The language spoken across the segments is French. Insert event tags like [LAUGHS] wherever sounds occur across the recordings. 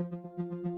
Música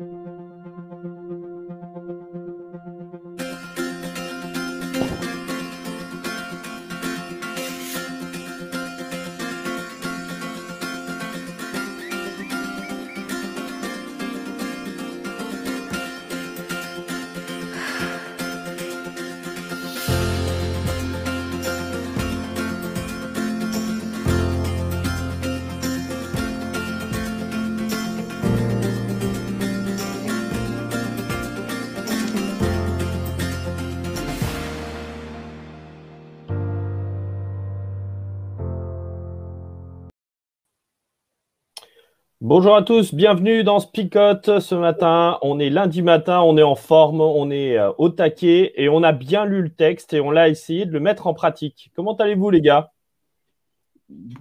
Bonjour à tous, bienvenue dans Spicote ce matin. On est lundi matin, on est en forme, on est euh, au taquet et on a bien lu le texte et on l'a essayé de le mettre en pratique. Comment allez-vous les gars?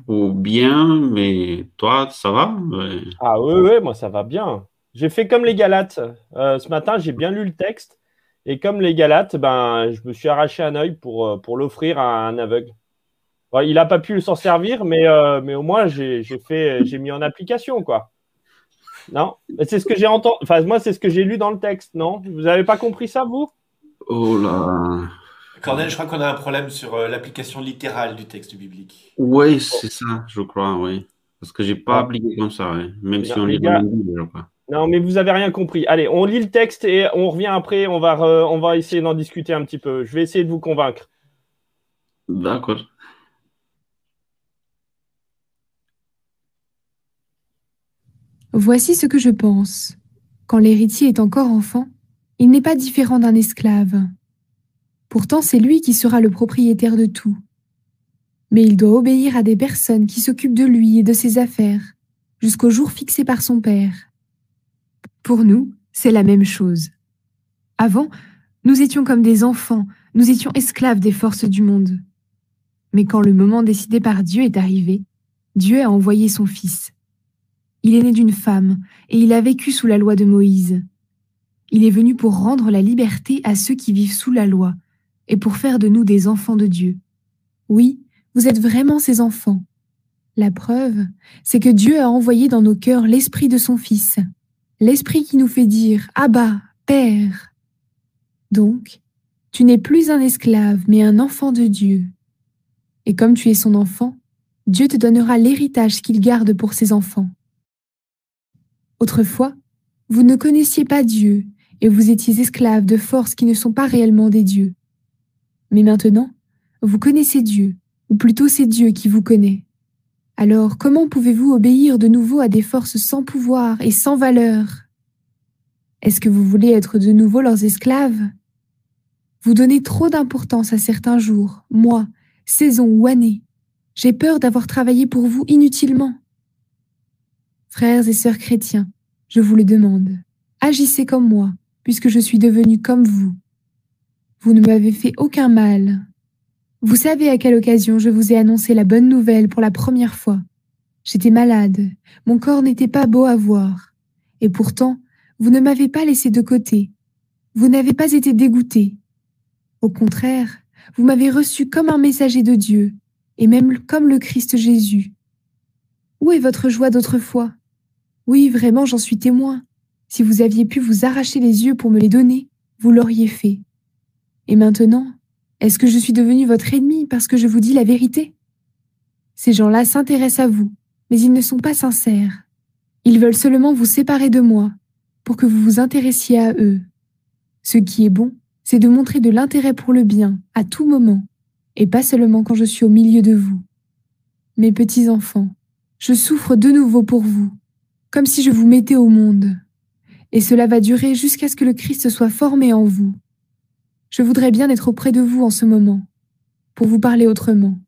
Oh, Bien, mais toi, ça va? Ah oui, oui, moi ça va bien. J'ai fait comme les Galates. Euh, ce matin, j'ai bien lu le texte et comme les Galates, ben, je me suis arraché un œil pour, euh, pour l'offrir à un aveugle il n'a pas pu s'en servir, mais, euh, mais au moins, j'ai fait, j'ai mis en application, quoi. Non? C'est ce que j'ai entendu. Enfin, moi, c'est ce que j'ai lu dans le texte, non? Vous n'avez pas compris ça, vous? Oh là Cornel, je crois qu'on a un problème sur euh, l'application littérale du texte biblique. Oui, c'est ça, je crois, oui. Parce que j'ai pas ah. appliqué comme ça, même si on lit gars... je crois. Non, mais vous avez rien compris. Allez, on lit le texte et on revient après. On va, on va essayer d'en discuter un petit peu. Je vais essayer de vous convaincre. D'accord. Voici ce que je pense. Quand l'héritier est encore enfant, il n'est pas différent d'un esclave. Pourtant, c'est lui qui sera le propriétaire de tout. Mais il doit obéir à des personnes qui s'occupent de lui et de ses affaires, jusqu'au jour fixé par son père. Pour nous, c'est la même chose. Avant, nous étions comme des enfants, nous étions esclaves des forces du monde. Mais quand le moment décidé par Dieu est arrivé, Dieu a envoyé son Fils. Il est né d'une femme, et il a vécu sous la loi de Moïse. Il est venu pour rendre la liberté à ceux qui vivent sous la loi, et pour faire de nous des enfants de Dieu. Oui, vous êtes vraiment ses enfants. La preuve, c'est que Dieu a envoyé dans nos cœurs l'esprit de son Fils, l'esprit qui nous fait dire Abba, Père. Donc, tu n'es plus un esclave, mais un enfant de Dieu. Et comme tu es son enfant, Dieu te donnera l'héritage qu'il garde pour ses enfants. Autrefois, vous ne connaissiez pas Dieu et vous étiez esclaves de forces qui ne sont pas réellement des dieux. Mais maintenant, vous connaissez Dieu, ou plutôt c'est Dieu qui vous connaît. Alors comment pouvez-vous obéir de nouveau à des forces sans pouvoir et sans valeur? Est-ce que vous voulez être de nouveau leurs esclaves? Vous donnez trop d'importance à certains jours, mois, saisons ou années. J'ai peur d'avoir travaillé pour vous inutilement. Frères et sœurs chrétiens, je vous le demande, agissez comme moi, puisque je suis devenu comme vous. Vous ne m'avez fait aucun mal. Vous savez à quelle occasion je vous ai annoncé la bonne nouvelle pour la première fois. J'étais malade, mon corps n'était pas beau à voir, et pourtant, vous ne m'avez pas laissé de côté. Vous n'avez pas été dégoûté. Au contraire, vous m'avez reçu comme un messager de Dieu, et même comme le Christ Jésus. Où est votre joie d'autrefois? Oui, vraiment, j'en suis témoin. Si vous aviez pu vous arracher les yeux pour me les donner, vous l'auriez fait. Et maintenant, est-ce que je suis devenu votre ennemi parce que je vous dis la vérité? Ces gens-là s'intéressent à vous, mais ils ne sont pas sincères. Ils veulent seulement vous séparer de moi, pour que vous vous intéressiez à eux. Ce qui est bon, c'est de montrer de l'intérêt pour le bien, à tout moment, et pas seulement quand je suis au milieu de vous. Mes petits enfants, je souffre de nouveau pour vous, comme si je vous mettais au monde. Et cela va durer jusqu'à ce que le Christ soit formé en vous. Je voudrais bien être auprès de vous en ce moment, pour vous parler autrement.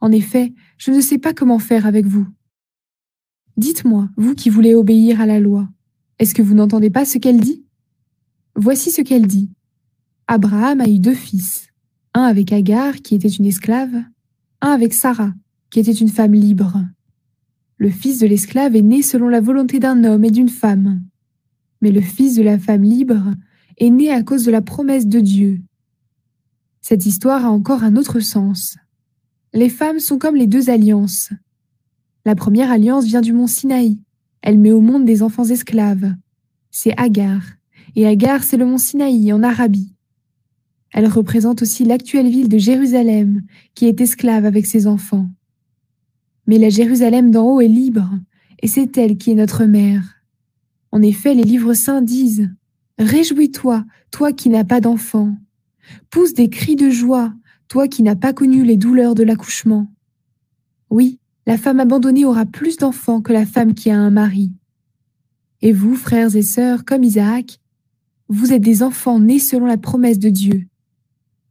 En effet, je ne sais pas comment faire avec vous. Dites-moi, vous qui voulez obéir à la loi, est-ce que vous n'entendez pas ce qu'elle dit? Voici ce qu'elle dit. Abraham a eu deux fils, un avec Agar, qui était une esclave, un avec Sarah, qui était une femme libre. Le fils de l'esclave est né selon la volonté d'un homme et d'une femme. Mais le fils de la femme libre est né à cause de la promesse de Dieu. Cette histoire a encore un autre sens. Les femmes sont comme les deux alliances. La première alliance vient du mont Sinaï, Elle met au monde des enfants esclaves. C'est Agar. Et Agar, c'est le mont Sinaï en Arabie. Elle représente aussi l'actuelle ville de Jérusalem, qui est esclave avec ses enfants. Mais la Jérusalem d'en haut est libre, et c'est elle qui est notre mère. En effet, les livres saints disent Réjouis-toi, toi qui n'as pas d'enfant. Pousse des cris de joie, toi qui n'as pas connu les douleurs de l'accouchement. Oui, la femme abandonnée aura plus d'enfants que la femme qui a un mari. Et vous, frères et sœurs, comme Isaac, vous êtes des enfants nés selon la promesse de Dieu.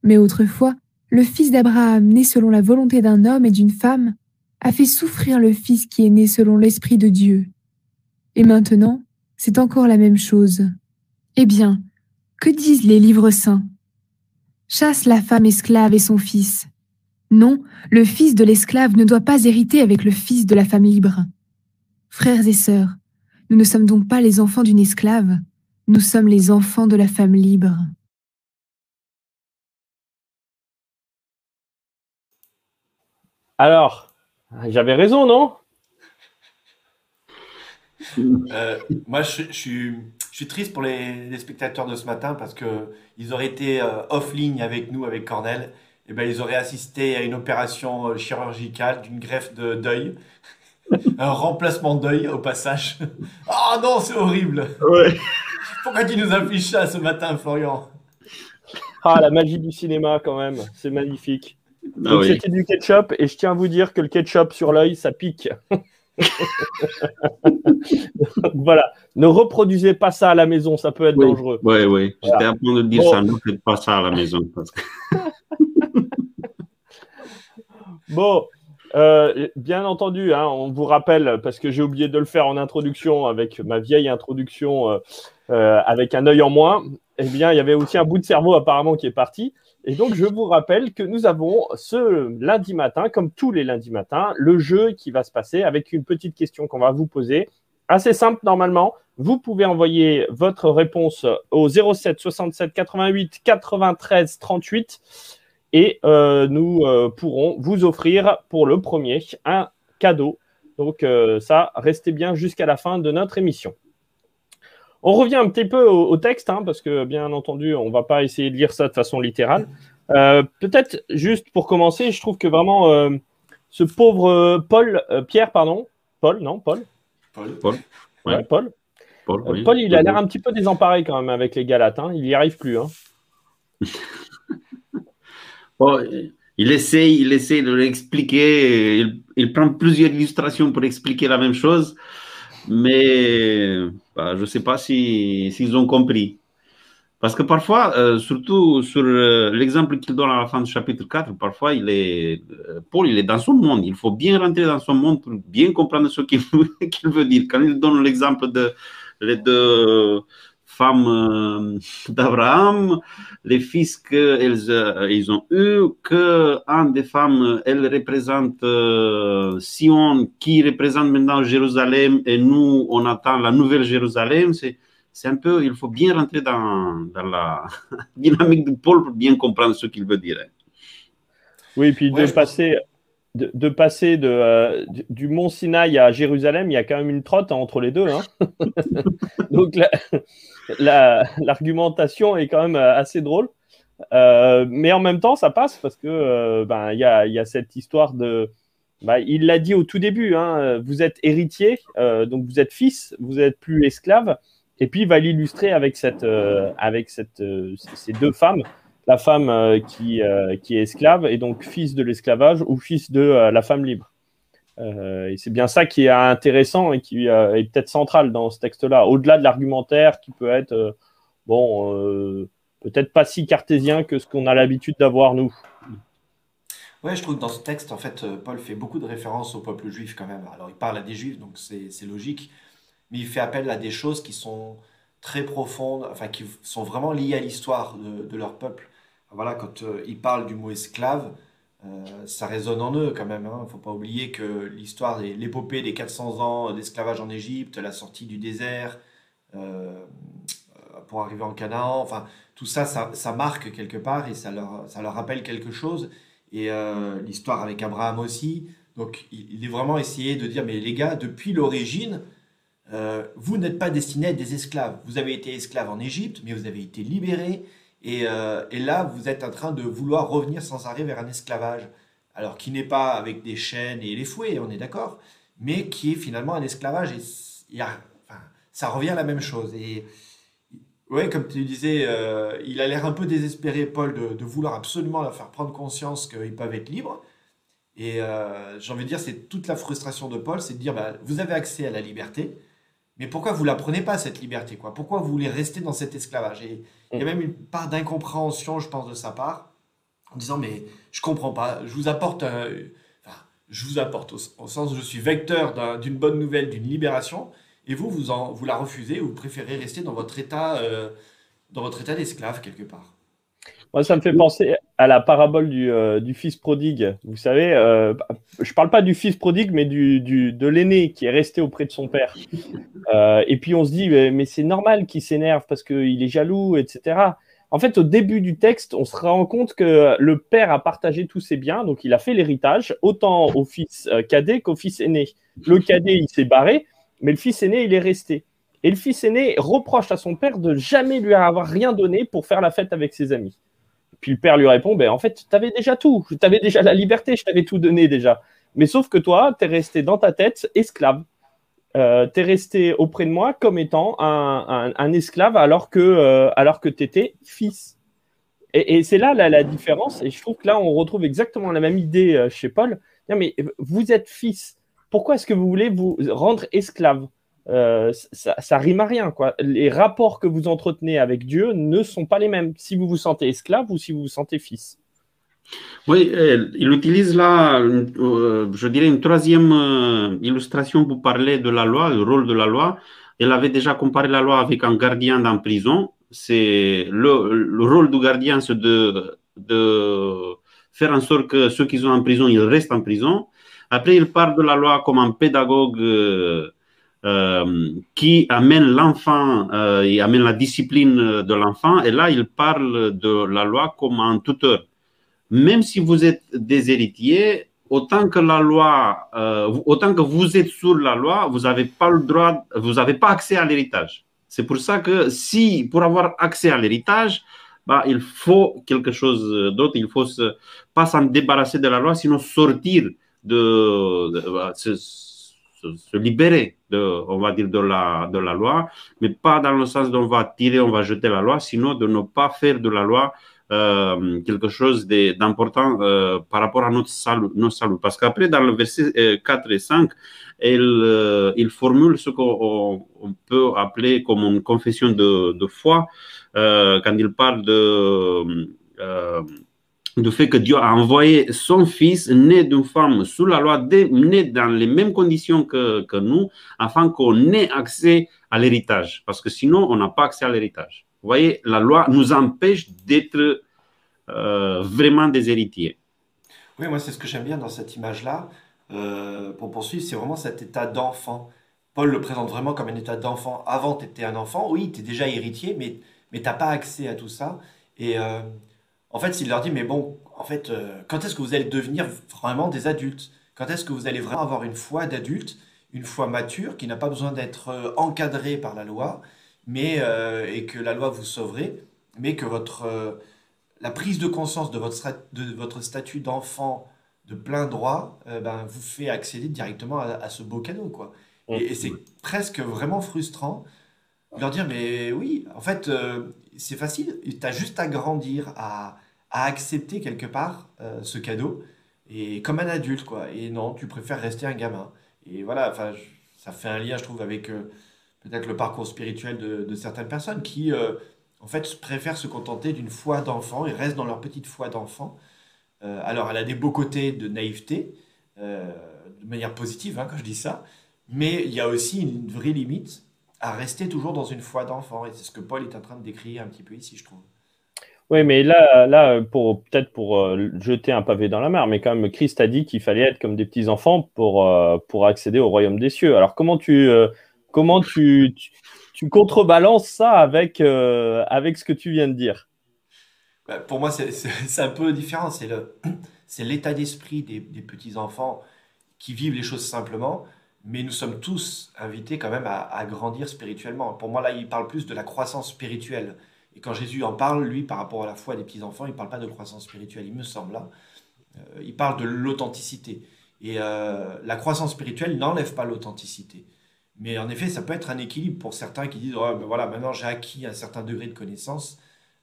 Mais autrefois, le fils d'Abraham, né selon la volonté d'un homme et d'une femme, a fait souffrir le fils qui est né selon l'Esprit de Dieu. Et maintenant, c'est encore la même chose. Eh bien, que disent les livres saints? Chasse la femme esclave et son fils. Non, le fils de l'esclave ne doit pas hériter avec le fils de la femme libre. Frères et sœurs, nous ne sommes donc pas les enfants d'une esclave, nous sommes les enfants de la femme libre. Alors, j'avais raison, non? Euh, moi, je, je suis, je suis triste pour les, les spectateurs de ce matin parce que ils auraient été euh, off-ligne avec nous, avec Cornel. Et ben, ils auraient assisté à une opération euh, chirurgicale d'une greffe de deuil. [LAUGHS] Un remplacement d'œil au passage. [LAUGHS] Oh non, c'est horrible. Ouais. Pourquoi tu nous affiches ça ce matin, Florian? Ah, la magie du cinéma, quand même. C'est magnifique. Ah Donc, oui. c'était du ketchup, et je tiens à vous dire que le ketchup sur l'œil, ça pique. Donc, [LAUGHS] voilà. Ne reproduisez pas ça à la maison, ça peut être Oui. dangereux. Oui, oui. Voilà. J'étais à point de dire Bon. ça. Ne faites pas ça à la maison. Parce que... [LAUGHS] Bon, euh, bien entendu, hein, on vous rappelle, parce que j'ai oublié de le faire en introduction avec ma vieille introduction euh, euh, avec un œil en moins, eh bien, il y avait aussi un bout de cerveau apparemment qui est parti. Et donc, je vous rappelle que nous avons ce lundi matin, comme tous les lundis matins, le jeu qui va se passer avec une petite question qu'on va vous poser. Assez simple normalement. Vous pouvez envoyer votre réponse au 07 67 88 93 38 et euh, nous euh, pourrons vous offrir pour le premier un cadeau. Donc euh, ça, restez bien jusqu'à la fin de notre émission. On revient un petit peu au, au texte, hein, parce que bien entendu, on ne va pas essayer de lire ça de façon littérale. Euh, Peut-être juste pour commencer, je trouve que vraiment euh, ce pauvre euh, Paul, euh, Pierre, pardon, Paul, non, Paul, Paul Paul, Ouais, Ouais. Paul, Paul, Euh, oui. Paul, il a l'air un petit peu désemparé quand même avec les Galates. hein. Il n'y arrive plus. hein. [LAUGHS] Bon, il essaye, il essaye de l'expliquer. Il, il prend plusieurs illustrations pour expliquer la même chose, mais bah, je ne sais pas si- s'ils ont compris. Parce que parfois, euh, surtout sur euh, l'exemple qu'il donne à la fin du chapitre 4, parfois, euh, Paul, il est dans son monde. Il faut bien rentrer dans son monde pour bien comprendre ce qu'il [LAUGHS] qu'il veut dire. Quand il donne l'exemple de les deux femmes euh, [LAUGHS] d'Abraham, les fils qu'elles euh, ils ont eus, que un des femmes, elle représente euh, Sion, qui représente maintenant Jérusalem, et nous, on attend la nouvelle Jérusalem. C'est, c'est un peu, il faut bien rentrer dans, dans la [LAUGHS] dynamique de Paul pour bien comprendre ce qu'il veut dire. Oui, puis Ouais, de passer, de, passer euh, du- mont Sinaï à Jérusalem, il y a quand même une trotte entre les deux. hein. [LAUGHS] Donc la- la- l'argumentation est quand même euh, assez drôle. Euh, mais en même temps, ça passe parce que ben, il y, a, cette histoire de. bah, il l'a dit au tout début, hein, vous êtes héritier, donc vous êtes fils, vous êtes plus esclave. Et puis il va l'illustrer avec, ces deux femmes la femme euh, qui, euh, qui est esclave et donc fils de l'esclavage ou fils de euh, la femme libre. C'est bien ça qui est intéressant et qui est peut-être central dans ce texte-là, au-delà de l'argumentaire qui peut être, bon, peut-être pas si cartésien que ce qu'on a l'habitude d'avoir nous. Ouais, je trouve que dans ce texte, en fait, Paul fait beaucoup de références au peuple juif quand même. Alors, il parle à des juifs, donc c'est logique, mais il fait appel à des choses qui sont très profondes, enfin, qui sont vraiment liées à l'histoire de leur peuple. Voilà, quand euh, il parle du mot esclave, euh, ça résonne en eux quand même. Il ne faut pas oublier que l'histoire, l'épopée des 400 ans d'esclavage en Égypte, la sortie du désert euh, pour arriver en Canaan, enfin, tout ça, ça, marque quelque part et ça leur, ça leur rappelle quelque chose et l'histoire avec Abraham aussi. Donc, il, est vraiment essayé de dire, mais les gars, depuis l'origine, vous n'êtes pas destiné à être des esclaves. Vous avez été esclave en Égypte, mais vous avez été libéré. Et, euh, et, là, vous êtes en train de vouloir revenir sans arrêt vers un esclavage. Alors, qui n'est pas avec des chaînes et les fouets, on est d'accord, mais qui est finalement un esclavage. Et ça revient à la même chose. Et ouais, comme tu disais, euh, il a l'air un peu désespéré, Paul, de, de, vouloir absolument leur faire prendre conscience qu'ils peuvent être libres. Et euh, j'ai envie de dire, c'est toute la frustration de Paul, c'est de dire, bah, vous avez accès à la liberté, mais pourquoi vous la prenez pas, cette liberté quoi? Pourquoi vous voulez rester dans cet esclavage? Et il y a mm. même une part d'incompréhension, je pense, de sa part, en disant, mais je comprends pas, je vous apporte, enfin, je vous apporte au, sens où je suis vecteur d'une bonne nouvelle, d'une libération, et vous, vous, en, vous la refusez, vous préférez rester dans votre état, euh, dans votre état d'esclave quelque part. Moi, ça me fait penser à la parabole du, euh, du fils prodigue. Vous savez, euh, je parle pas du fils prodigue, mais du, du de l'aîné qui est resté auprès de son père. [LAUGHS] Euh, et puis on se dit, mais, c'est normal qu'il s'énerve parce qu'il est jaloux, etc. En fait, au début du texte, on se rend compte que le père a partagé tous ses biens, donc il a fait l'héritage, autant au fils euh, cadet qu'au fils aîné. Le cadet, il s'est barré, mais le fils aîné, il est resté. Et le fils aîné reproche à son père de jamais lui avoir rien donné pour faire la fête avec ses amis. Puis le père lui répond, ben, en fait, tu avais déjà tout, tu avais déjà la liberté, je t'avais tout donné déjà. Mais sauf que toi, tu es resté dans ta tête esclave. Euh, tu es resté auprès de moi comme étant un, esclave alors que, euh, que tu étais fils. Et, c'est là la, différence. Et je trouve que là, on retrouve exactement la même idée euh, chez Paul. mais vous êtes fils. Pourquoi est-ce que vous voulez vous rendre esclave? Euh, ça, rime à rien. Quoi. Les rapports que vous entretenez avec Dieu ne sont pas les mêmes si vous vous sentez esclave ou si vous vous sentez fils. Oui, il utilise là, euh, je dirais, une troisième euh, illustration pour parler de la loi, le rôle de la loi. Il avait déjà comparé la loi avec un gardien dans prison. C'est le, le, rôle du gardien, c'est de, de faire en sorte que ceux qui sont en prison, ils restent en prison. Après, il parle de la loi comme un pédagogue euh, qui amène l'enfant euh, et amène la discipline de l'enfant. Et là, il parle de la loi comme un tuteur. Même si vous êtes des héritiers, autant que la loi, euh, autant que vous êtes sous la loi, vous n'avez pas le droit, vous n'avez pas accès à l'héritage. C'est pour ça que si, pour avoir accès à l'héritage, bah, il faut quelque chose d'autre, il faut se, pas s'en débarrasser de la loi, sinon sortir de, de, bah, se, libérer, de, on va dire, de la, de la loi, mais pas dans le sens d'on va tirer, on va jeter la loi, sinon de ne pas faire de la loi euh, quelque chose d'important euh, par rapport à notre salut. Notre salut. Parce qu'après, dans le verset 4 euh, et 5, il, formule ce qu'on peut appeler comme une confession de foi, quand il parle de du fait que Dieu a envoyé son fils né d'une femme sous la loi, né dans les mêmes conditions que, nous, afin qu'on ait accès à l'héritage. Parce que sinon, on n'a pas accès à l'héritage. Vous voyez, la loi nous empêche d'être euh, vraiment des héritiers. Oui, moi, c'est ce que j'aime bien dans cette image-là. Euh, pour poursuivre, c'est vraiment cet état d'enfant. Paul le présente vraiment comme un état d'enfant. Avant, tu étais un enfant, oui, tu es déjà héritier, mais, mais tu n'as pas accès à tout ça. Et. Euh, en fait, s'il leur dit, mais bon, en fait, euh, quand est-ce que vous allez devenir vraiment des adultes? Quand est-ce que vous allez vraiment avoir une foi d'adulte, une foi mature, qui n'a pas besoin d'être euh, encadrée par la loi, mais euh, et que la loi vous sauverait, mais que votre la prise de conscience de votre, de votre statut d'enfant de plein droit ben, vous fait accéder directement à, ce beau cadeau. Quoi. Et, c'est presque vraiment frustrant de leur dire, mais oui, en fait, c'est facile, tu as juste à grandir, à, accepter quelque part euh, ce cadeau, et comme un adulte, quoi. Et non, tu préfères rester un gamin. Et voilà, enfin, ça fait un lien, je trouve, avec euh, peut-être le parcours spirituel de, certaines personnes qui, euh, en fait, préfèrent se contenter d'une foi d'enfant et restent dans leur petite foi d'enfant. alors, elle a des beaux côtés de naïveté, de manière positive, hein, quand je dis ça, mais il y a aussi une vraie limite à rester toujours dans une foi d'enfant. Et c'est ce que Paul est en train de décrire un petit peu ici, je trouve. Oui, mais là, là pour peut-être pour euh, jeter un pavé dans la mer, mais quand même, Christ a dit qu'il fallait être comme des petits enfants pour, euh, pour accéder au royaume des cieux. Alors comment tu euh, comment tu, tu, contrebalances ça avec avec ce que tu viens de dire? Bah, Pour moi, c'est un peu différent. C'est le c'est l'état d'esprit des, des petits enfants qui vivent les choses simplement mais nous sommes tous invités quand même à, grandir spirituellement. Pour moi, là, il parle plus de la croissance spirituelle. Et quand Jésus en parle, lui, par rapport à la foi des petits-enfants, il ne parle pas de croissance spirituelle, il me semble. Là. Euh, il parle de l'authenticité. Et euh, la croissance spirituelle n'enlève pas l'authenticité. Mais en effet, ça peut être un équilibre pour certains qui disent ben voilà, maintenant j'ai acquis un certain degré de connaissance,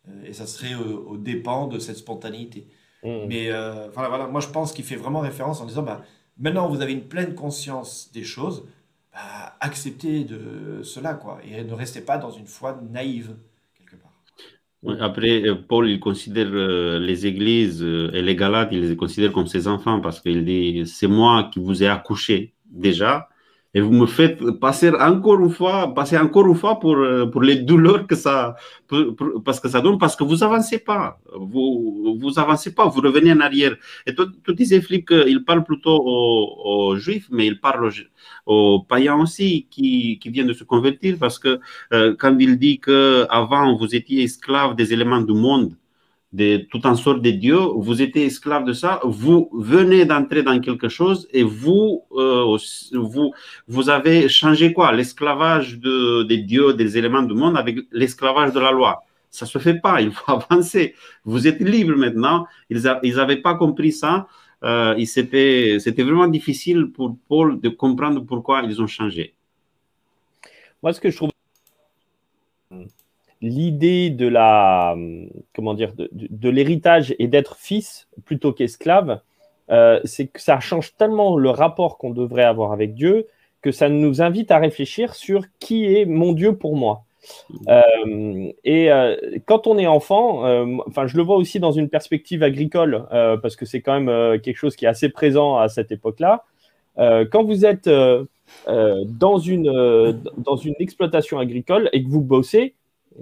euh, et ça serait au, dépend de cette spontanéité. Mmh. Mais voilà, voilà, moi je pense qu'il fait vraiment référence en disant bah, maintenant vous avez une pleine conscience des choses, bah, acceptez de cela, quoi, et ne restez pas dans une foi naïve. Après, euh, Paul, il considère euh, les églises euh, et les Galates, il les considère comme ses enfants parce qu'il dit, c'est moi qui vous ai accouché déjà, et vous me faites passer encore une fois, passer encore une fois pour, euh, pour les douleurs que ça, parce que ça donne, parce que vous avancez pas, vous, vous avancez pas, vous revenez en arrière. Et toi, tu disais, Philippe, qu'il parle plutôt aux, juifs, mais il parle aux, païens aussi qui, qui viennent de se convertir, parce que euh, quand il dit que avant vous étiez esclaves des éléments du monde, de tout en sorte de Dieu, vous êtes esclave de ça, vous venez d'entrer dans quelque chose et vous, euh, vous, vous avez changé quoi? L'esclavage de, des dieux, des éléments du monde avec l'esclavage de la loi. Ça se fait pas, [LAUGHS] il faut avancer. Vous êtes libre maintenant. Ils n'avaient pas compris ça. Euh, C'était vraiment difficile pour Paul de comprendre pourquoi ils ont changé. Moi, ce que je trouve l'idée de la comment dire de, l'héritage et d'être fils plutôt qu'esclave, euh, c'est que ça change tellement le rapport qu'on devrait avoir avec Dieu que ça nous invite à réfléchir sur qui est mon Dieu pour moi. Euh, et euh, quand on est enfant, enfin, je le vois aussi dans une perspective agricole, parce que c'est quand même quelque chose qui est assez présent à cette époque-là. quand vous êtes dans, une, dans une exploitation agricole et que vous bossez,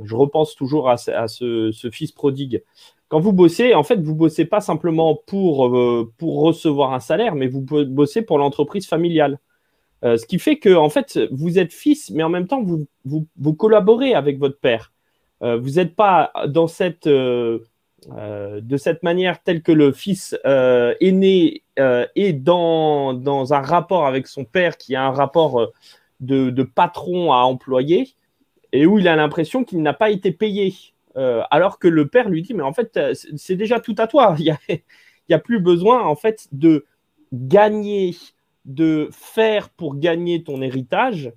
je repense toujours à, ce, fils prodigue. Quand vous bossez, en fait, vous bossez pas simplement pour, euh, recevoir un salaire, mais vous bossez pour l'entreprise familiale. Euh, ce qui fait que, en fait, vous êtes fils, mais en même temps, vous, collaborez avec votre père. Euh, vous n'êtes pas dans cette, de cette manière telle que le fils aîné est dans, dans un rapport avec son père qui a un rapport de, de patron à employé et où il a l'impression qu'il n'a pas été payé. Euh, alors que le père lui dit, mais en fait, euh, c'est déjà tout à toi. [LAUGHS] Il n'y a, plus besoin, en fait, de gagner, de faire pour gagner ton héritage,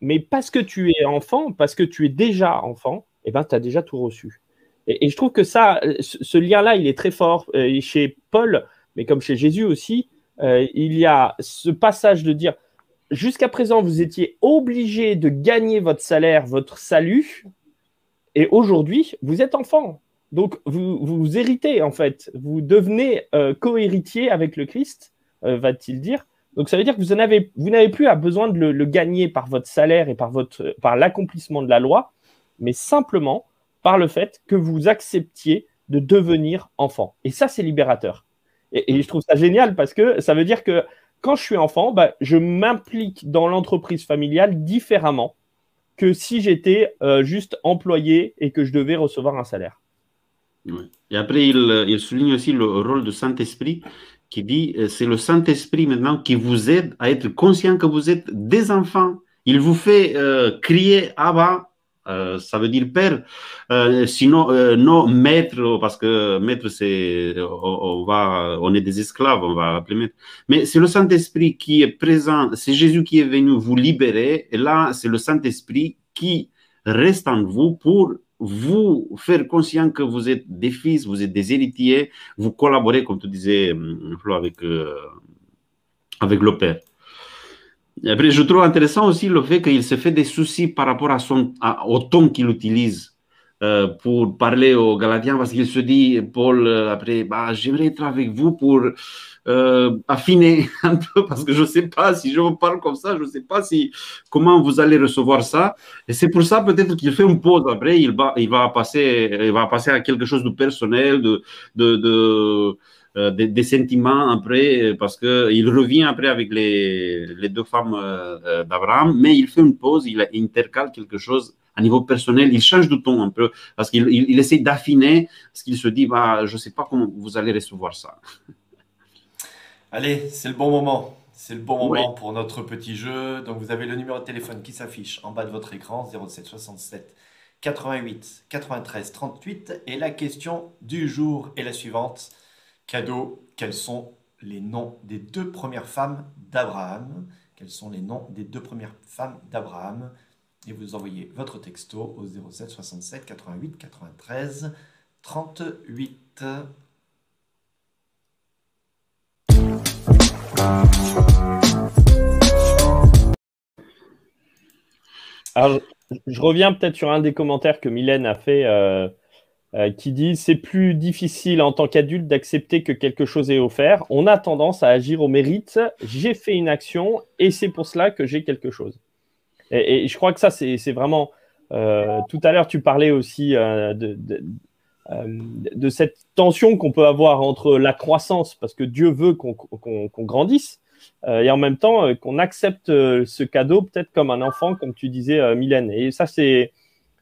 mais parce que tu es enfant, parce que tu es déjà enfant, eh ben, tu as déjà tout reçu. Et, je trouve que ça, ce, lien-là, il est très fort euh, chez Paul, mais comme chez Jésus aussi. il y a ce passage de dire, jusqu'à présent, vous étiez obligé de gagner votre salaire, votre salut, et aujourd'hui, vous êtes enfant. Donc, vous, héritez, en fait. Vous devenez euh, co-héritier avec le Christ, euh, va-t-il dire. Donc, ça veut dire que vous n'avez plus à besoin de le, gagner par votre salaire et par, votre, par l'accomplissement de la loi, mais simplement par le fait que vous acceptiez de devenir enfant. Et ça, c'est libérateur. et, je trouve ça génial parce que ça veut dire que quand je suis enfant, bah, je m'implique dans l'entreprise familiale différemment que si j'étais euh, juste employé et que je devais recevoir un salaire. Et après, il, il, souligne aussi le rôle du Saint-Esprit qui dit euh, c'est le Saint-Esprit maintenant qui vous aide à être conscient que vous êtes des enfants. Il vous fait euh, crier Abba, euh, ça veut dire père. Euh, sinon, euh, non maître, parce que maître, c'est, on, va, on est des esclaves, on va appeler maître. Mais c'est le Saint-Esprit qui est présent, c'est Jésus qui est venu vous libérer, et là, c'est le Saint-Esprit qui reste en vous pour vous faire conscient que vous êtes des fils, vous êtes des héritiers, vous collaborez, comme tu disais, Flo, avec, avec le Père. Après, je trouve intéressant aussi le fait qu'il se fait des soucis par rapport à son, au ton qu'il utilise euh, pour parler aux Galatiens, parce qu'il se dit, Paul, euh, après, bah, j'aimerais être avec vous pour euh, affiner [LAUGHS] un peu, parce que je ne sais pas si je vous parle comme ça, je ne sais pas si, comment vous allez recevoir ça. Et c'est pour ça peut-être qu'il fait une pause. Après, il va, il va, passer, il va passer à quelque chose de personnel, de, de, de euh, des, sentiments après, parce qu'il revient après avec les, les deux femmes euh, euh, d'Abraham, mais il fait une pause, il intercale quelque chose à niveau personnel, il change de ton un peu, parce qu'il il, essaie d'affiner, parce qu'il se dit, bah, je ne sais pas comment vous allez recevoir ça. [LAUGHS] Allez, c'est le bon moment. C'est le bon moment pour notre petit jeu. Donc vous avez le numéro de téléphone qui s'affiche en bas de votre écran 07 67 88 93 38 et la question du jour est la suivante. Cadeau, quels sont les noms des deux premières femmes d'Abraham Quels sont les noms des deux premières femmes d'Abraham Et vous envoyez votre texto au 07 67 88 93 38. Alors, je reviens peut-être sur un des commentaires que Mylène a fait, euh, euh, qui dit c'est plus difficile en tant qu'adulte d'accepter que quelque chose est offert. On a tendance à agir au mérite. J'ai fait une action et c'est pour cela que j'ai quelque chose. Et, je crois que ça, c'est vraiment. Euh, tout à l'heure, tu parlais aussi de, de, cette tension qu'on peut avoir entre la croissance, parce que Dieu veut qu'on grandisse, euh, et en même temps euh, qu'on accepte euh, ce cadeau peut-être comme un enfant, comme tu disais, Mylène. Et ça, c'est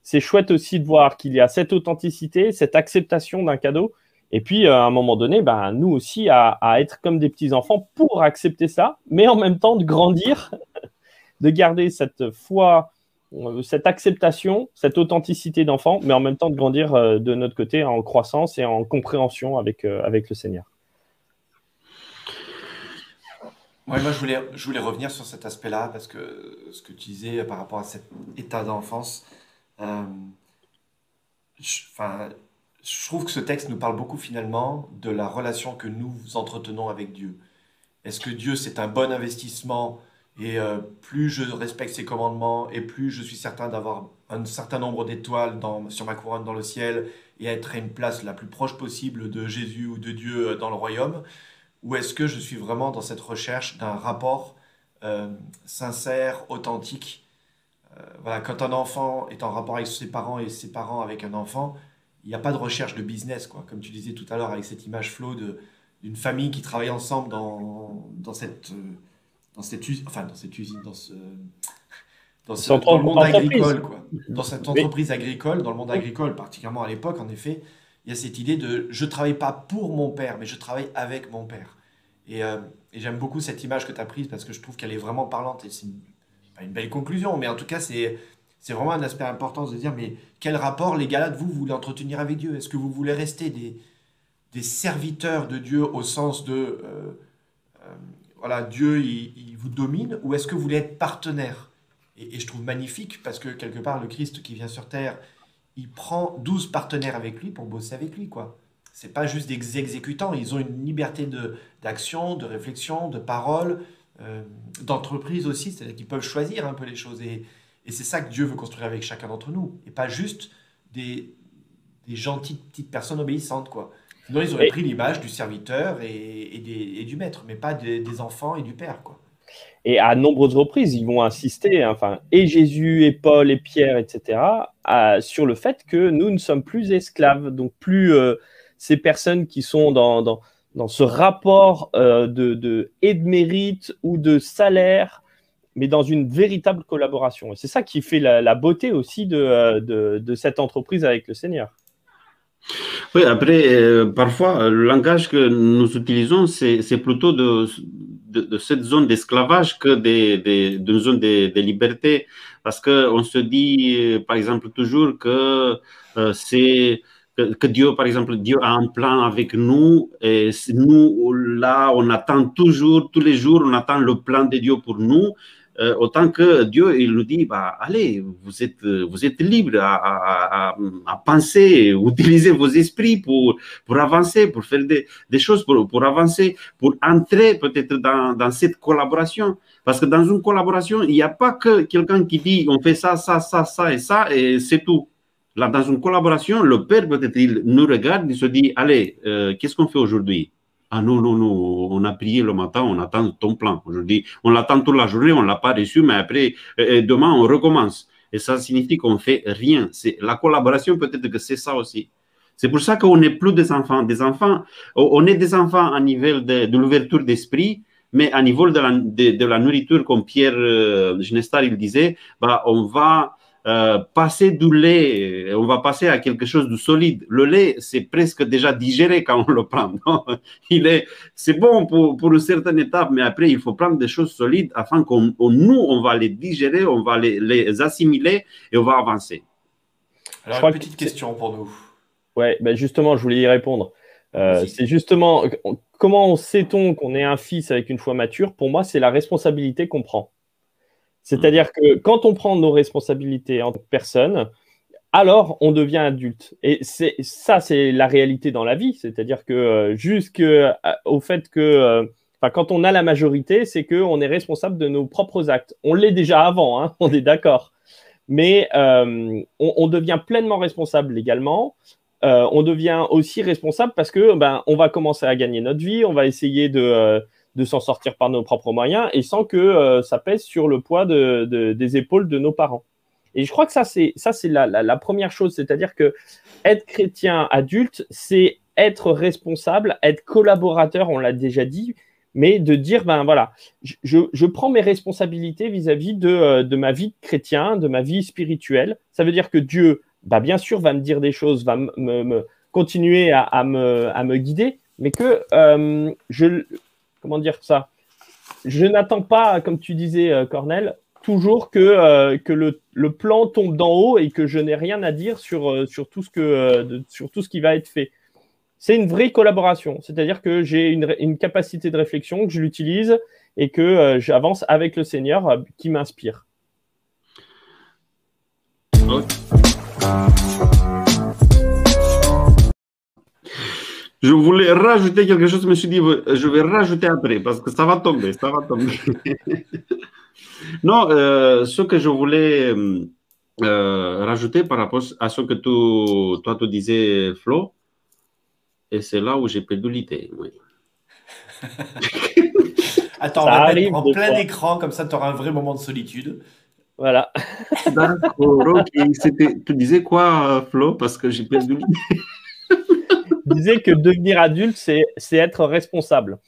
c'est chouette aussi de voir qu'il y a cette authenticité, cette acceptation d'un cadeau. Et puis, à un moment donné, ben, nous aussi, à, être comme des petits-enfants pour accepter ça, mais en même temps de grandir, [LAUGHS] de garder cette foi, cette acceptation, cette authenticité d'enfant, mais en même temps de grandir de notre côté en croissance et en compréhension avec, avec le Seigneur. moi, je voulais, je voulais revenir sur cet aspect-là parce que ce que tu disais par rapport à cet état d'enfance, euh, enfin, je trouve que ce texte nous parle beaucoup finalement de la relation que nous entretenons avec Dieu. Est-ce que Dieu, c'est un bon investissement et euh, plus je respecte ses commandements et plus je suis certain d'avoir un certain nombre d'étoiles sur ma couronne dans le ciel et être à une place la plus proche possible de Jésus ou de Dieu euh, dans le royaume? Ou est-ce que je suis vraiment dans cette recherche d'un rapport euh, sincère, authentique euh, Voilà, quand un enfant est en rapport avec ses parents et ses parents avec un enfant, il n'y a pas de recherche de business, quoi. Comme tu disais tout à l'heure avec cette image flow d'une famille qui travaille ensemble dans, dans cette euh, dans cette usine, enfin dans cette usine, dans ce dans, ce, dans le monde agricole, quoi. Dans cette entreprise agricole, dans le monde agricole, particulièrement à l'époque, en effet, il y a cette idée de je travaille pas pour mon père, mais je travaille avec mon père. Et, euh, j'aime beaucoup cette image que tu as prise parce que je trouve qu'elle est vraiment parlante et c'est une, pas une belle conclusion, mais en tout cas, c'est, c'est vraiment un aspect important de dire mais quel rapport les Galates, vous, vous voulez entretenir avec Dieu? Est-ce que vous voulez rester des, des serviteurs de Dieu au sens de euh, euh, voilà, Dieu, il, vous domine ou est-ce que vous voulez être partenaire? Et, et je trouve magnifique parce que quelque part, le Christ qui vient sur terre, il prend 12 partenaires avec lui pour bosser avec lui, quoi. C'est pas juste des exécutants, ils ont une liberté d'action, de, réflexion, de parole, euh, d'entreprise aussi, c'est-à-dire qu'ils peuvent choisir un peu les choses. Et, c'est ça que Dieu veut construire avec chacun d'entre nous, et pas juste des, des gentilles petites personnes obéissantes, quoi. Sinon, ils auraient pris l'image du serviteur et, et, du maître, mais pas des, des enfants et du père, quoi. Et à nombreuses reprises, ils vont insister, enfin, et Jésus, et Paul, et Pierre, etc., sur le fait que nous ne sommes plus esclaves, donc plus euh, ces personnes qui sont dans, dans, dans ce rapport euh, de, de, et de mérite ou de salaire, mais dans une véritable collaboration. Et c'est ça qui fait la, beauté aussi de, euh, de, cette entreprise avec le Seigneur. Oui, après, parfois, le langage que nous utilisons, c'est plutôt de, cette zone d'esclavage que d'une zone de, liberté. Parce qu'on se dit, euh, par exemple, toujours que euh, c'est que, Dieu, par exemple, Dieu a un plan avec nous et nous, là, on attend toujours, tous les jours, on attend le plan de Dieu pour nous. Euh, autant que Dieu, il nous dit, bah, allez, vous êtes, vous êtes libre à, penser, [LAUGHS] utiliser vos esprits pour, pour avancer, pour faire des, des choses, pour, pour avancer, pour entrer peut-être dans, dans cette collaboration. Parce que dans une collaboration, il n'y a pas que quelqu'un qui dit, on fait ça, ça, ça, ça et ça, et c'est tout. Là, dans une collaboration, le père, peut-être, il nous regarde, il se dit, allez, euh, qu'est-ce qu'on fait aujourd'hui? Ah non, non, non, on a prié le matin, on attend ton plan. Dis, on l'attend toute la journée, on ne l'a pas reçu, mais après, euh, euh, demain, on recommence. Et ça signifie qu'on ne fait rien. C'est La collaboration, peut-être que c'est ça aussi. C'est pour ça qu'on n'est plus des enfants. Des enfants, on est des enfants à niveau de, l'ouverture d'esprit, mais à niveau de la, de, la nourriture, comme Pierre euh, Genestar disait, bah, on va euh, passer du lait, on va passer à quelque chose de solide. Le lait, c'est presque déjà digéré quand on le prend. Il est, c'est bon pour, pour une certaine étape, mais après, il faut prendre des choses solides afin qu'on, nous, on va les digérer, on va les, les assimiler et on va avancer. Alors, une petite question pour nous. Ouais, ben justement, je voulais y répondre. Euh, c'est justement comment sait-on qu'on est un fils avec une foi mature? Pour moi, c'est la responsabilité qu'on prend. C'est-à-dire que quand on prend nos responsabilités en tant que personne, alors on devient adulte. Et c'est ça, c'est la réalité dans la vie. C'est-à-dire que euh, jusqu'au euh, fait que, euh, quand on a la majorité, c'est qu'on est responsable de nos propres actes. On l'est déjà avant, hein, on est d'accord. Mais on, on, devient pleinement responsable légalement. on devient aussi responsable parce que ben, on va commencer à gagner notre vie, on va essayer de de s'en sortir par nos propres moyens et sans que euh, ça pèse sur le poids de, des épaules de nos parents. Et je crois que ça, c'est ça, c'est la, la, première chose, c'est-à-dire que être chrétien adulte, c'est être responsable, être collaborateur, on l'a déjà dit, mais de dire, ben voilà, je, je prends mes responsabilités vis-à-vis de, euh, de, ma vie de chrétien, de ma vie spirituelle. Ça veut dire que Dieu, bah, bien sûr, va me dire des choses, va me, continuer à, à, me, à me guider, mais que euh, je, comment dire ça? Je n'attends pas, comme tu disais, euh, Cornel, toujours que, euh, le, plan tombe d'en haut et que je n'ai rien à dire sur, euh, sur, tout ce qui va être fait. C'est une vraie collaboration, c'est-à-dire que j'ai une, une, capacité de réflexion, que je l'utilise et que j'avance avec le Seigneur qui m'inspire. Je voulais rajouter quelque chose, je me suis dit, je vais rajouter après parce que ça va tomber, ça va tomber. [LAUGHS] non, euh, ce que je voulais euh, rajouter par rapport à ce que tu, toi tu disais, Flo, et c'est là où j'ai perdu l'idée. Oui. [LAUGHS] Attends, on va mettre en plein écran, comme ça tu auras un vrai moment de solitude. Voilà. [LAUGHS] D'accord, ok. Tu disais quoi, Flo Parce que j'ai perdu l'idée? Disais que devenir adulte, c'est être responsable.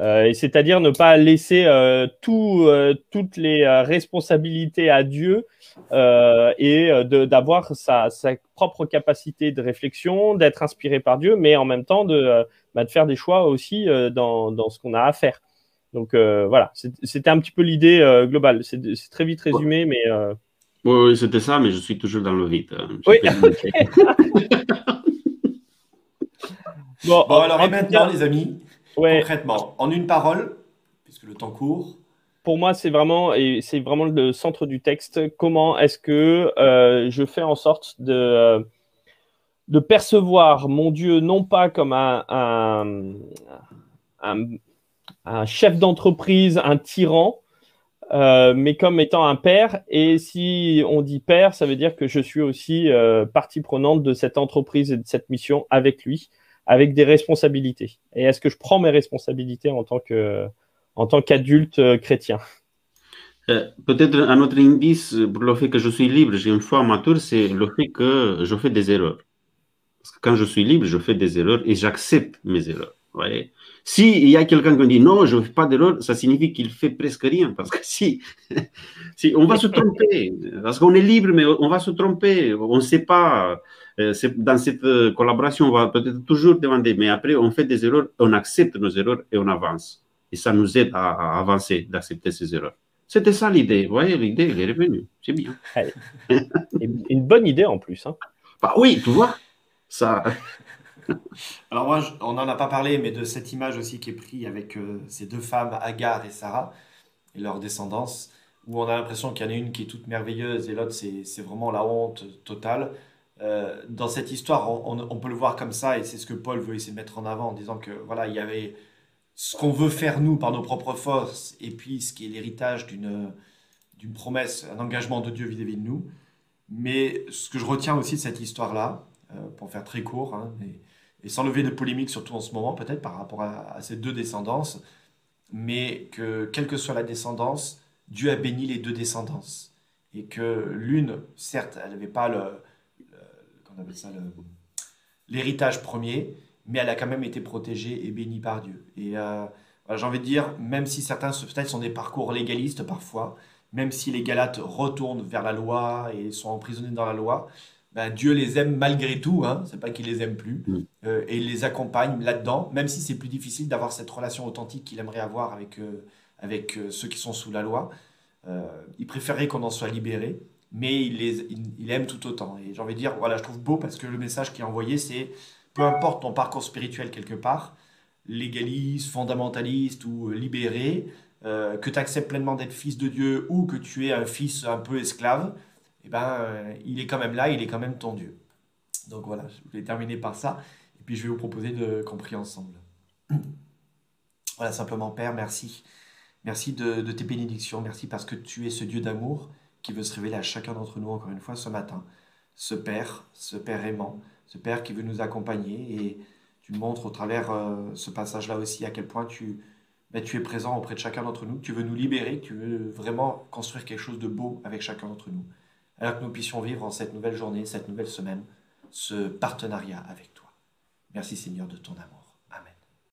Euh, c'est-à-dire ne pas laisser euh, tout, euh, toutes les responsabilités à Dieu et d'avoir sa, sa, propre capacité de réflexion, d'être inspiré par Dieu, mais en même temps de, bah, de faire des choix aussi dans, dans, ce qu'on a à faire. Donc voilà, c'était un petit peu l'idée globale. C'est très vite résumé, mais. Oui, oui c'était ça, mais je suis toujours dans le vide. Hein. Oui. [LAUGHS] Bon, alors, et maintenant, les amis, concrètement, en une parole, puisque le temps court. Pour moi, c'est vraiment, et c'est vraiment le centre du texte. Comment est-ce que euh, je fais en sorte de, euh, de percevoir mon Dieu non pas comme un, un, un, chef d'entreprise, un tyran, euh, mais comme étant un père. Et si on dit père, ça veut dire que je suis aussi partie prenante de cette entreprise et de cette mission avec lui avec des responsabilités. Et est-ce que je prends mes responsabilités en tant que en qu'adulte euh, chrétien? Euh, Peut-être un autre indice pour le fait que je suis libre, j'ai une foi mature, c'est le fait que je fais des erreurs. Parce que quand je suis libre, je fais des erreurs et j'accepte mes erreurs. Voyez? S'il y a quelqu'un qui dit non, je ne fais pas d'erreur, ça signifie qu'il fait presque rien. Parce que si, [LAUGHS] si on va se tromper, parce qu'on est libre, mais on va se tromper. On ne sait pas. Euh, dans cette euh, collaboration, on va peut-être toujours demander, mais après, on fait des erreurs, on accepte nos erreurs et on avance. Et ça nous aide à, avancer, d'accepter ces erreurs. C'était ça l'idée. Vous voyez, l'idée, elle est revenue. C'est bien. Une bonne idée en plus. Hein. Bah oui, tu vois. Ça. [LAUGHS] Alors moi, on n'en a pas parlé, mais de cette image aussi qui est prise avec euh, ces deux femmes, Agar et Sarah, et leur descendance, où on a l'impression qu'il y en a une qui est toute merveilleuse et l'autre, c'est vraiment la honte totale. Euh, dans cette histoire, on, peut le voir comme ça, et c'est ce que Paul veut essayer de mettre en avant en disant que voilà, il y avait ce qu'on veut faire nous par nos propres forces, et puis ce qui est l'héritage d'une promesse, un engagement de Dieu vis-à-vis de nous. Mais ce que je retiens aussi de cette histoire-là, euh, pour faire très court, hein, et, sans lever de polémique, surtout en ce moment peut-être par rapport à, ces deux descendances, mais que quelle que soit la descendance, Dieu a béni les deux descendances. Et que l'une, certes, elle n'avait pas le, l'héritage premier, mais elle a quand même été protégée et bénie par Dieu. Et euh, j'ai envie de dire, même si certains peut-être sont des parcours légalistes parfois, même si les Galates retournent vers la loi et sont emprisonnés dans la loi, ben, Dieu les aime malgré tout, hein, c'est pas qu'il les aime plus, Mm. euh, et il les accompagne là-dedans, même si c'est plus difficile d'avoir cette relation authentique qu'il aimerait avoir avec, euh, avec euh, ceux qui sont sous la loi. Il préférerait qu'on en soit libéré, mais il les il, il aime tout autant. Et j'ai envie de dire, voilà, je trouve beau parce que le message qu'il a envoyé, c'est peu importe ton parcours spirituel quelque part, légaliste, fondamentaliste ou libéré, que tu acceptes pleinement d'être fils de Dieu ou que tu es un fils un peu esclave, eh ben, euh, il est quand même là, il est quand même ton Dieu. Donc voilà, je voulais terminer par ça. Et puis je vais vous proposer de qu'on prie ensemble. [CLEARS THROAT] Voilà, simplement Père, merci. Merci de, tes bénédictions. Merci parce que tu es ce Dieu d'amour qui veut se révéler à chacun d'entre nous encore une fois ce matin. Ce Père, ce Père aimant, ce Père qui veut nous accompagner. Et tu montres au travers euh, ce passage-là aussi à quel point tu, ben, tu es présent auprès de chacun d'entre nous. Tu veux nous libérer, tu veux vraiment construire quelque chose de beau avec chacun d'entre nous. Alors que nous puissions vivre en cette nouvelle journée, cette nouvelle semaine, ce partenariat avec toi. Merci Seigneur de ton amour.